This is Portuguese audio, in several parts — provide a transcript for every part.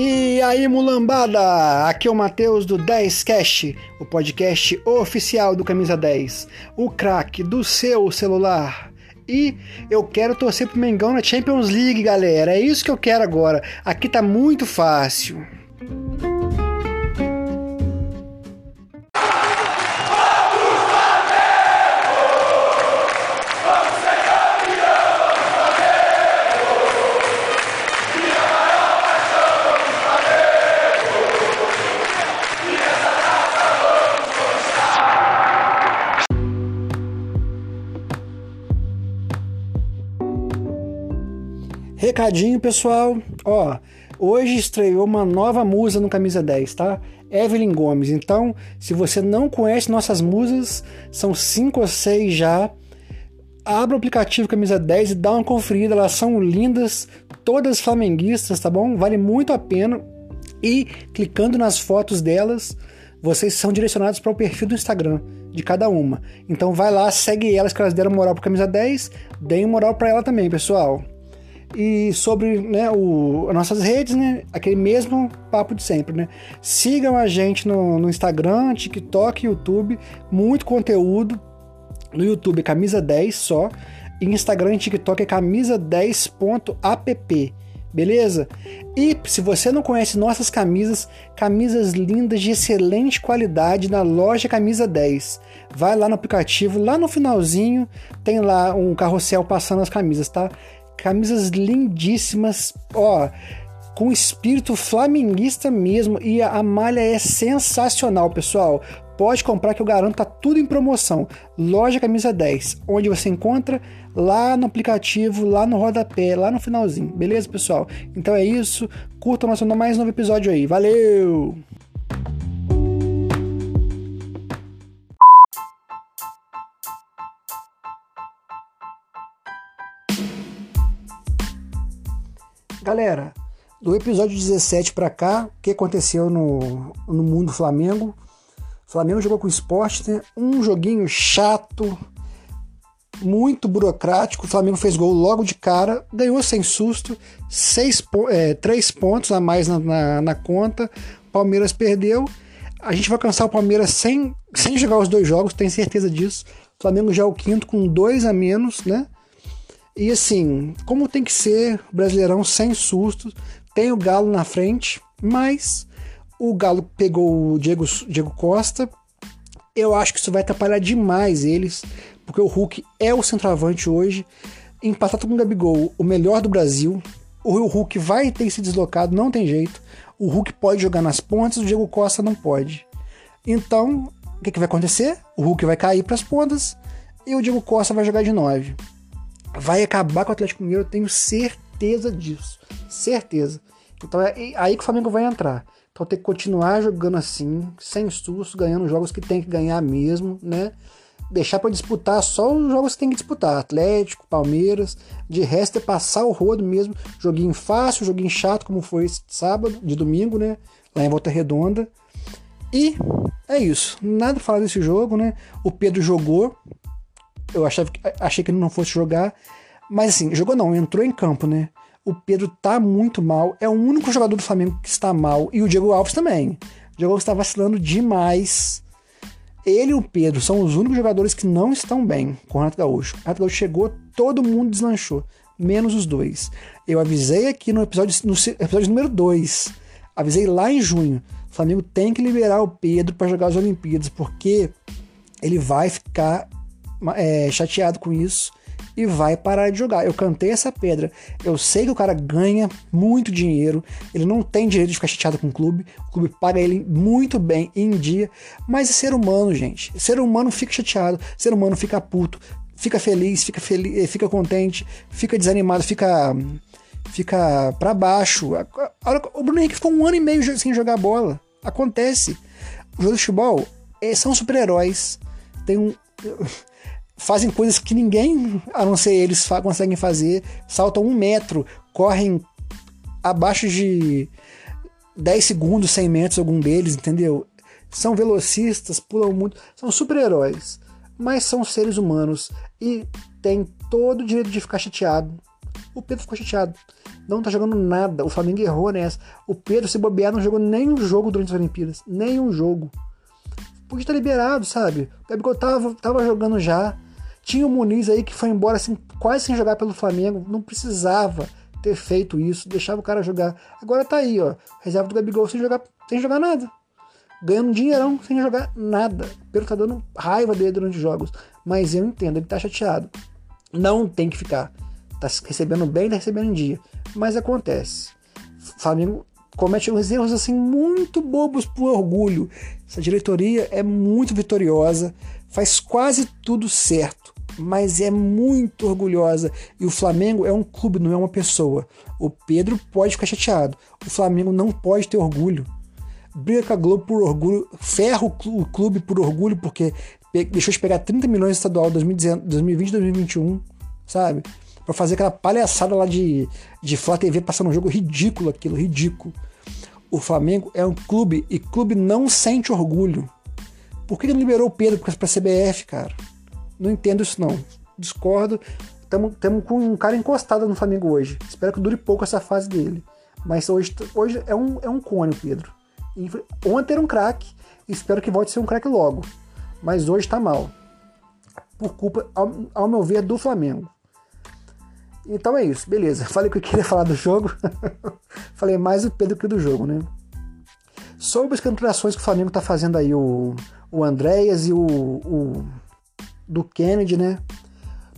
E aí, mulambada! Aqui é o Matheus do 10 Cash, o podcast oficial do Camisa 10, o craque do seu celular. E eu quero torcer pro Mengão na Champions League, galera. É isso que eu quero agora. Aqui tá muito fácil. Recadinho, pessoal. Ó, hoje estreou uma nova musa no Camisa 10, tá? Evelyn Gomes. Então, se você não conhece nossas musas, são cinco ou seis já. Abra o aplicativo Camisa 10 e dá uma conferida. Elas são lindas, todas flamenguistas, tá bom? Vale muito a pena. E clicando nas fotos delas, vocês são direcionados para o perfil do Instagram de cada uma. Então vai lá, segue elas que elas deram moral pro Camisa 10, deem moral para ela também, pessoal. E sobre né, o, as nossas redes, né? Aquele mesmo papo de sempre, né? Sigam a gente no, no Instagram, TikTok, YouTube. Muito conteúdo. No YouTube camisa 10 só. E Instagram e TikTok é camisa10.app. Beleza? E se você não conhece nossas camisas, camisas lindas de excelente qualidade na loja Camisa 10. Vai lá no aplicativo, lá no finalzinho tem lá um carrossel passando as camisas, tá? Camisas lindíssimas, ó, com espírito flamenguista mesmo. E a, malha é sensacional, pessoal. Pode comprar que eu garanto, tá tudo em promoção. Loja Camisa 10, onde você encontra lá no aplicativo, lá no rodapé, lá no finalzinho. Beleza, pessoal? Então é isso. Curta nosso mais novo episódio aí. Valeu! Galera, do episódio 17 para cá, o que aconteceu no, no mundo Flamengo? O Flamengo jogou com o esporte, né? um joguinho chato, muito burocrático. O Flamengo fez gol logo de cara, ganhou sem susto, seis, é, três pontos a mais na, na, na conta. Palmeiras perdeu. A gente vai cansar o Palmeiras sem, sem jogar os dois jogos, tenho certeza disso. O Flamengo já é o quinto com dois a menos, né? E assim, como tem que ser, Brasileirão sem sustos, tem o Galo na frente, mas o Galo pegou o Diego, Diego Costa. Eu acho que isso vai atrapalhar demais eles, porque o Hulk é o centroavante hoje. Empatado com o Gabigol, o melhor do Brasil. O Hulk vai ter que se deslocado, não tem jeito. O Hulk pode jogar nas pontas, o Diego Costa não pode. Então, o que, que vai acontecer? O Hulk vai cair para as pontas e o Diego Costa vai jogar de 9 vai acabar com o Atlético Mineiro, eu tenho certeza disso. Certeza. Então é aí que o Flamengo vai entrar. Então tem que continuar jogando assim, sem susto, ganhando jogos que tem que ganhar mesmo, né? Deixar para disputar só os jogos que tem que disputar. Atlético, Palmeiras. De resto é passar o rodo mesmo. Joguinho fácil, joguinho chato, como foi esse sábado, de domingo, né? Lá em Volta Redonda. E é isso. Nada pra falar desse jogo, né? O Pedro jogou, eu achava, achei que ele não fosse jogar. Mas assim, jogou não, entrou em campo, né? O Pedro tá muito mal. É o único jogador do Flamengo que está mal. E o Diego Alves também. O Diego Alves está vacilando demais. Ele e o Pedro são os únicos jogadores que não estão bem com o Renato Gaúcho. O Renato Gaúcho chegou, todo mundo deslanchou. Menos os dois. Eu avisei aqui no episódio, no episódio número 2. Avisei lá em junho. O Flamengo tem que liberar o Pedro para jogar as Olimpíadas, porque ele vai ficar é, chateado com isso e vai parar de jogar. Eu cantei essa pedra. Eu sei que o cara ganha muito dinheiro, ele não tem direito de ficar chateado com o clube, o clube paga ele muito bem em dia, mas é ser humano, gente. Ser humano fica chateado, ser humano fica puto, fica feliz, fica feliz, eh, fica contente, fica desanimado, fica fica para baixo. O Bruno Henrique ficou um ano e meio sem jogar bola. Acontece. Os jogadores de futebol eh, são super-heróis. Tem um fazem coisas que ninguém, a não ser eles, conseguem fazer. Saltam um metro, correm abaixo de 10 segundos, 100 metros, algum deles, entendeu? São velocistas, pulam muito, são super-heróis, mas são seres humanos e têm todo o direito de ficar chateado. O Pedro ficou chateado. Não tá jogando nada. O Flamengo errou nessa. O Pedro, se bobear, não jogou nenhum jogo durante as Olimpíadas. Nenhum jogo. Podia estar liberado, sabe? O Gabigol tava, tava jogando já. Tinha o Muniz aí que foi embora assim, quase sem jogar pelo Flamengo. Não precisava ter feito isso. Deixava o cara jogar. Agora tá aí, ó. Reserva do Gabigol sem jogar, sem jogar nada. Ganhando dinheirão sem jogar nada. O Pedro tá dando raiva dele durante os jogos. Mas eu entendo, ele tá chateado. Não tem que ficar. Tá recebendo bem, tá recebendo em dia. Mas acontece. O Flamengo comete uns erros assim muito bobos por orgulho. Essa diretoria é muito vitoriosa, faz quase tudo certo, mas é muito orgulhosa. E o Flamengo é um clube, não é uma pessoa. O Pedro pode ficar chateado. O Flamengo não pode ter orgulho. Briga com a Globo por orgulho, ferra o clube por orgulho, porque deixou de pegar 30 milhões estadual 2020 2021, sabe? Pra fazer aquela palhaçada lá de, de Flá TV passando um jogo ridículo aquilo, ridículo. O Flamengo é um clube e clube não sente orgulho. Por que ele liberou o Pedro pra CBF, cara? Não entendo isso não. Discordo. Estamos com um cara encostado no Flamengo hoje. Espero que dure pouco essa fase dele. Mas hoje, hoje é, um, é um cone, Pedro. Ontem era um craque. Espero que volte a ser um craque logo mas hoje está mal. Por culpa, ao, ao, meu ver, do Flamengo. Então é isso, beleza. Falei que eu queria falar do jogo. Falei mais do Pedro que do jogo, né? Sobre as contratações que o Flamengo está fazendo aí, o, o Andréas e o, o do Kennedy, né?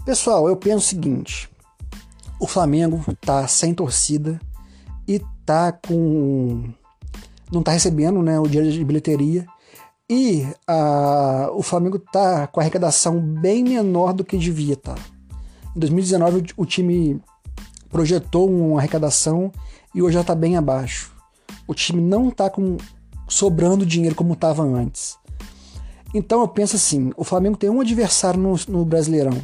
Pessoal, eu penso o seguinte: o Flamengo tá sem torcida e tá com. não tá recebendo né, o dinheiro de bilheteria e a, o Flamengo tá com a arrecadação bem menor do que devia. Tá. Em 2019 o, o time projetou uma arrecadação e hoje já está bem abaixo. O time não está com sobrando dinheiro como estava antes. Então eu penso assim: o Flamengo tem um adversário no, no Brasileirão,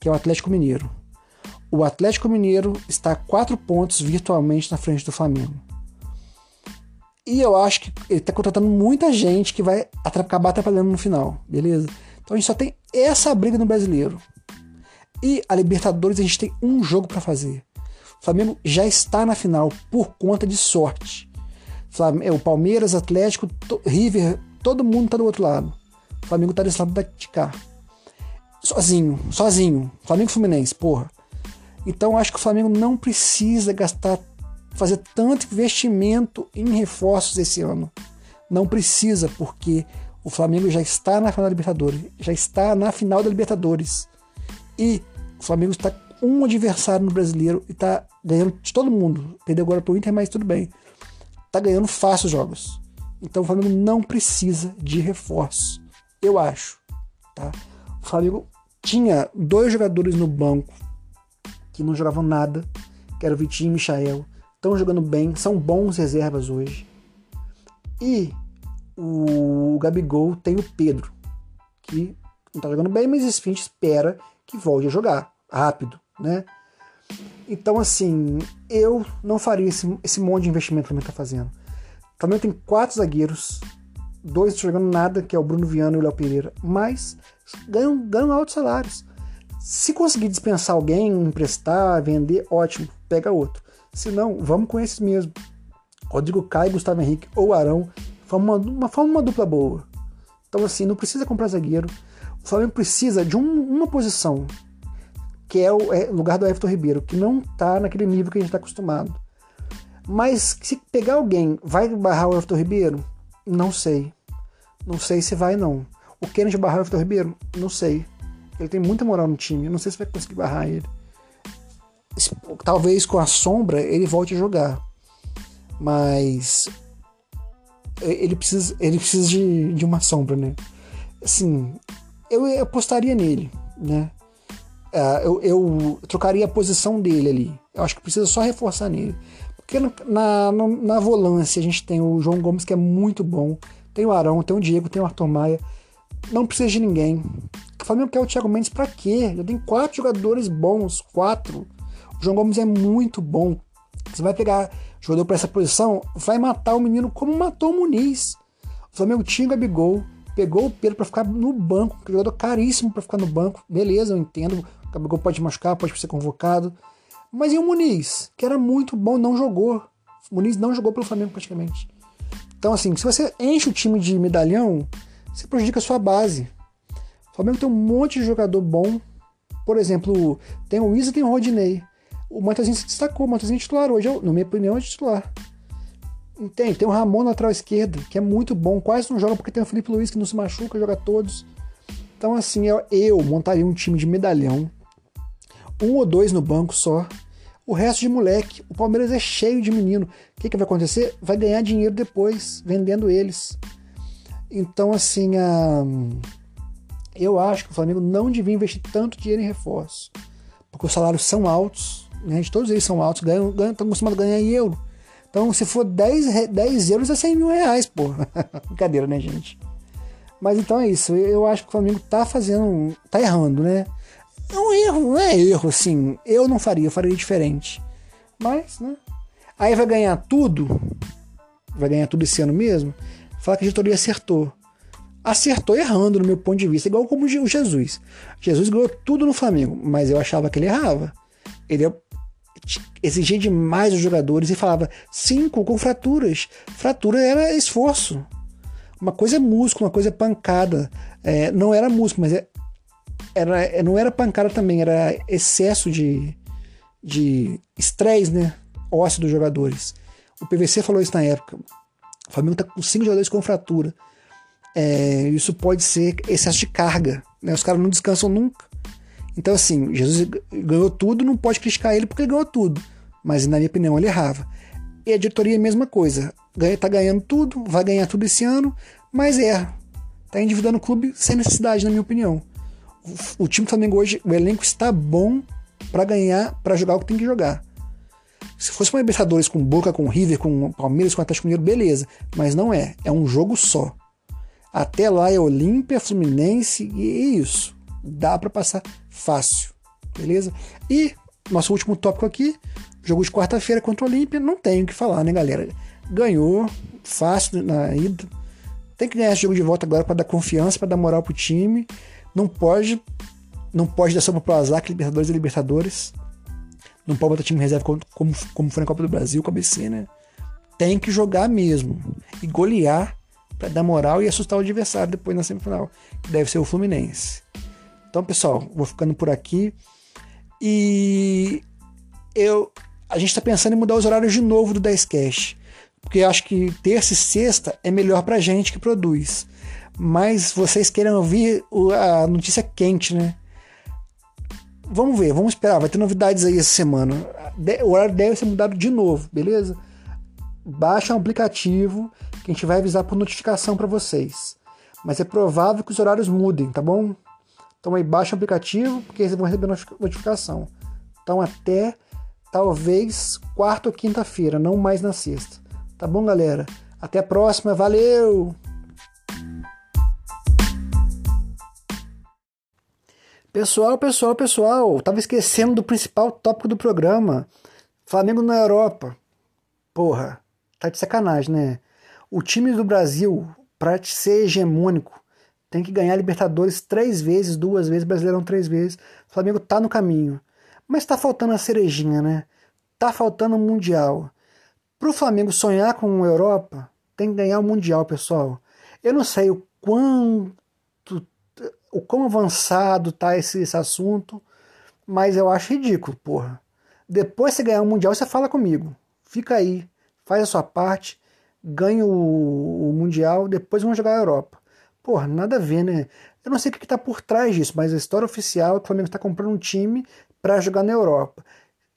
que é o Atlético Mineiro. O Atlético Mineiro está a quatro pontos virtualmente na frente do Flamengo. E eu acho que ele tá contratando muita gente que vai acabar atrapalhando no final, beleza? Então a gente só tem essa briga no brasileiro. E a Libertadores a gente tem um jogo para fazer. O Flamengo já está na final por conta de sorte. O Palmeiras, Atlético, River, todo mundo tá do outro lado. O Flamengo tá desse lado de cá. Sozinho, sozinho. Flamengo Fluminense, porra. Então acho que o Flamengo não precisa gastar fazer tanto investimento em reforços esse ano. Não precisa, porque o Flamengo já está na final da Libertadores, já está na final da Libertadores. E o Flamengo está com um adversário no brasileiro e está ganhando de todo mundo. Perdeu agora para o Inter, mas tudo bem. Está ganhando fácil os jogos. Então o Flamengo não precisa de reforço, eu acho. Tá? O Flamengo tinha dois jogadores no banco que não jogavam nada, que era o Vitinho e o Michael estão jogando bem, são bons reservas hoje. E o Gabigol tem o Pedro, que não está jogando bem, mas esse fim espera que volte a jogar rápido, né? Então, assim, eu não faria esse, esse monte de investimento que o Flamengo está fazendo. Flamengo tem quatro zagueiros, dois jogando nada, que é o Bruno Viana e o Léo Pereira, mas ganham, ganham altos salários. Se conseguir dispensar alguém, emprestar, vender, ótimo, pega outro. Se não, vamos com esses mesmo. Rodrigo Caio, Gustavo Henrique ou Arão. Forma uma, uma, uma dupla boa. Então, assim, não precisa comprar zagueiro. O Flamengo precisa de um, uma posição, que é o é, lugar do Everton Ribeiro, que não tá naquele nível que a gente está acostumado. Mas se pegar alguém, vai barrar o Everton Ribeiro? Não sei. Não sei se vai, não. O Kennedy barrar o Everton Ribeiro? Não sei. Ele tem muita moral no time. Eu não sei se vai conseguir barrar ele talvez com a sombra ele volte a jogar. Mas ele precisa, ele precisa de, de uma sombra, né? Assim, eu apostaria nele, né? Uh, eu, eu, trocaria a posição dele ali. Eu acho que precisa só reforçar nele. Porque na, na, na volância a gente tem o João Gomes, que é muito bom. Tem o Arão, tem o Diego, tem o Arthur Maia. Não precisa de ninguém. O Flamengo quer o Thiago Mendes pra quê? Já tem quatro jogadores bons, quatro. O João Gomes é muito bom. Você vai pegar jogador para essa posição, vai matar o menino como matou o Muniz. O Flamengo tinha o Gabigol, pegou o Pedro para ficar no banco, jogador caríssimo para ficar no banco. Beleza, eu entendo. O Gabigol pode machucar, pode ser convocado. Mas e o Muniz, que era muito bom, não jogou. O Muniz não jogou pelo Flamengo praticamente. Então, assim, se você enche o time de medalhão, você prejudica a sua base. O Flamengo tem um monte de jogador bom. Por exemplo, tem o Isa e tem o Rodinei. O Matheusinho se destacou, o Matheusinho é titular hoje, na minha opinião, é titular. Tem, tem o Ramon na lateral esquerda, que é muito bom, quase não joga porque tem o Felipe Luiz que não se machuca, joga todos. Então, assim, eu montaria um time de medalhão, um ou dois no banco só, o resto de moleque. O Palmeiras é cheio de menino. O que, que vai acontecer? Vai ganhar dinheiro depois, vendendo eles. Então, assim, a... eu acho que o Flamengo não devia investir tanto dinheiro em reforço. Porque os salários são altos, né? Todos eles são altos, ganham, ganham, estão acostumados a ganhar em euro. Então, se for 10, 10 euros, é 100 mil reais, pô. Brincadeira, né, gente? Mas então é isso. Eu acho que o Flamengo tá fazendo. tá errando, né? É um erro, não é erro, assim. Eu não faria, eu faria diferente. Mas, né? Aí vai ganhar tudo. Vai ganhar tudo esse ano mesmo. Fala que a diretoria acertou. Acertou errando, no meu ponto de vista, igual como o Jesus. Jesus ganhou tudo no Flamengo, mas eu achava que ele errava. Ele exigia demais os jogadores e falava cinco com fraturas. Fratura era esforço. Uma coisa é músculo, uma coisa é pancada. É, não era músculo, mas é, era, não era pancada também, era excesso de, de estresse, né? Ósseo dos jogadores. O PVC falou isso na época. O Flamengo tá com cinco jogadores com fratura. É, isso pode ser excesso de carga. Né? Os caras não descansam nunca. Então, assim, Jesus ganhou tudo, não pode criticar ele porque ele ganhou tudo. Mas, na minha opinião, ele errava. E a diretoria é a mesma coisa. Ganha, tá ganhando tudo, vai ganhar tudo esse ano, mas erra. Tá endividando o clube sem necessidade, na minha opinião. O, time do Flamengo hoje, o elenco está bom para ganhar, para jogar o que tem que jogar. Se fosse uma Libertadores com Boca, com River, com Palmeiras, com Atlético Mineiro, beleza. Mas não é. É um jogo só. Até lá é Olímpia, Fluminense e é isso. Dá para passar fácil, beleza? E nosso último tópico aqui, jogo de quarta-feira contra o Olímpia, não tenho o que falar, né, galera? Ganhou fácil na ida. Tem que ganhar esse jogo de volta agora para dar confiança, para dar moral pro time. Não pode não pode dar sopa pro azar que Libertadores é Libertadores. Não pode botar time reserva como, como, como foi na Copa do Brasil, com a BC, né? Tem que jogar mesmo. E golear para dar moral e assustar o adversário depois na semifinal, que deve ser o Fluminense. Então, pessoal, vou ficando por aqui. E eu a gente está pensando em mudar os horários de novo do 10 Cash. Porque acho que terça e sexta é melhor para gente que produz. Mas vocês querem ouvir a notícia quente, né? Vamos ver, vamos esperar. Vai ter novidades aí essa semana. O horário deve ser mudado de novo, beleza? Baixa um aplicativo que a gente vai avisar por notificação para vocês. Mas é provável que os horários mudem, tá bom? Então aí baixa o aplicativo, porque vocês vão receber notificação. Então até talvez quarta ou quinta-feira, não mais na sexta. Tá bom, galera? Até a próxima, valeu! Pessoal, pessoal, pessoal, tava esquecendo do principal tópico do programa. Flamengo na Europa. Porra, tá de sacanagem, né? O time do Brasil, para ser hegemônico, tem que ganhar Libertadores três vezes, duas vezes, Brasileirão três vezes. O Flamengo tá no caminho. Mas tá faltando a cerejinha, né? Tá faltando o Mundial. Pro Flamengo sonhar com a Europa, tem que ganhar o Mundial, pessoal. Eu não sei o quanto o quão avançado tá esse, esse assunto, mas eu acho ridículo, porra. Depois você ganhar o Mundial, você fala comigo. Fica aí, faz a sua parte, ganha o, o Mundial, depois vamos jogar a Europa. Porra, nada a ver, né? Eu não sei o que está por trás disso, mas a história oficial é que o Flamengo está comprando um time para jogar na Europa.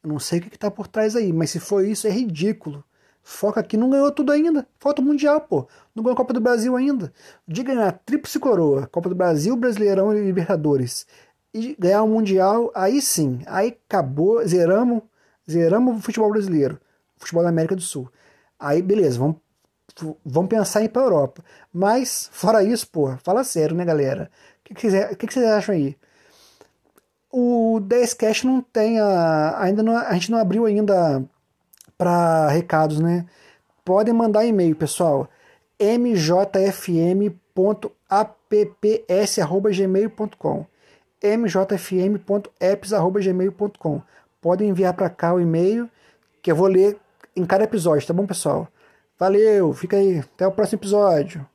Eu não sei o que está por trás aí, mas se for isso, é ridículo. Foca aqui, não ganhou tudo ainda. Falta o Mundial, pô. Não ganhou a Copa do Brasil ainda. De ganhar tríplice coroa, Copa do Brasil, Brasileirão e Libertadores, e ganhar o Mundial, aí sim. Aí acabou, zeramos, zeramos o futebol brasileiro, futebol da América do Sul. Aí, beleza, vamos vão pensar em ir pra Europa. Mas, fora isso, porra, fala sério, né, galera? O que, que, que, que vocês acham aí? O 10Cash não tem a. Ainda não, a gente não abriu ainda para recados, né? Podem mandar e-mail, pessoal. mjfm.apps.gmail.com mjfm.apps.gmail.com podem enviar para cá o e-mail que eu vou ler em cada episódio, tá bom, pessoal? Valeu, fica aí. Até o próximo episódio.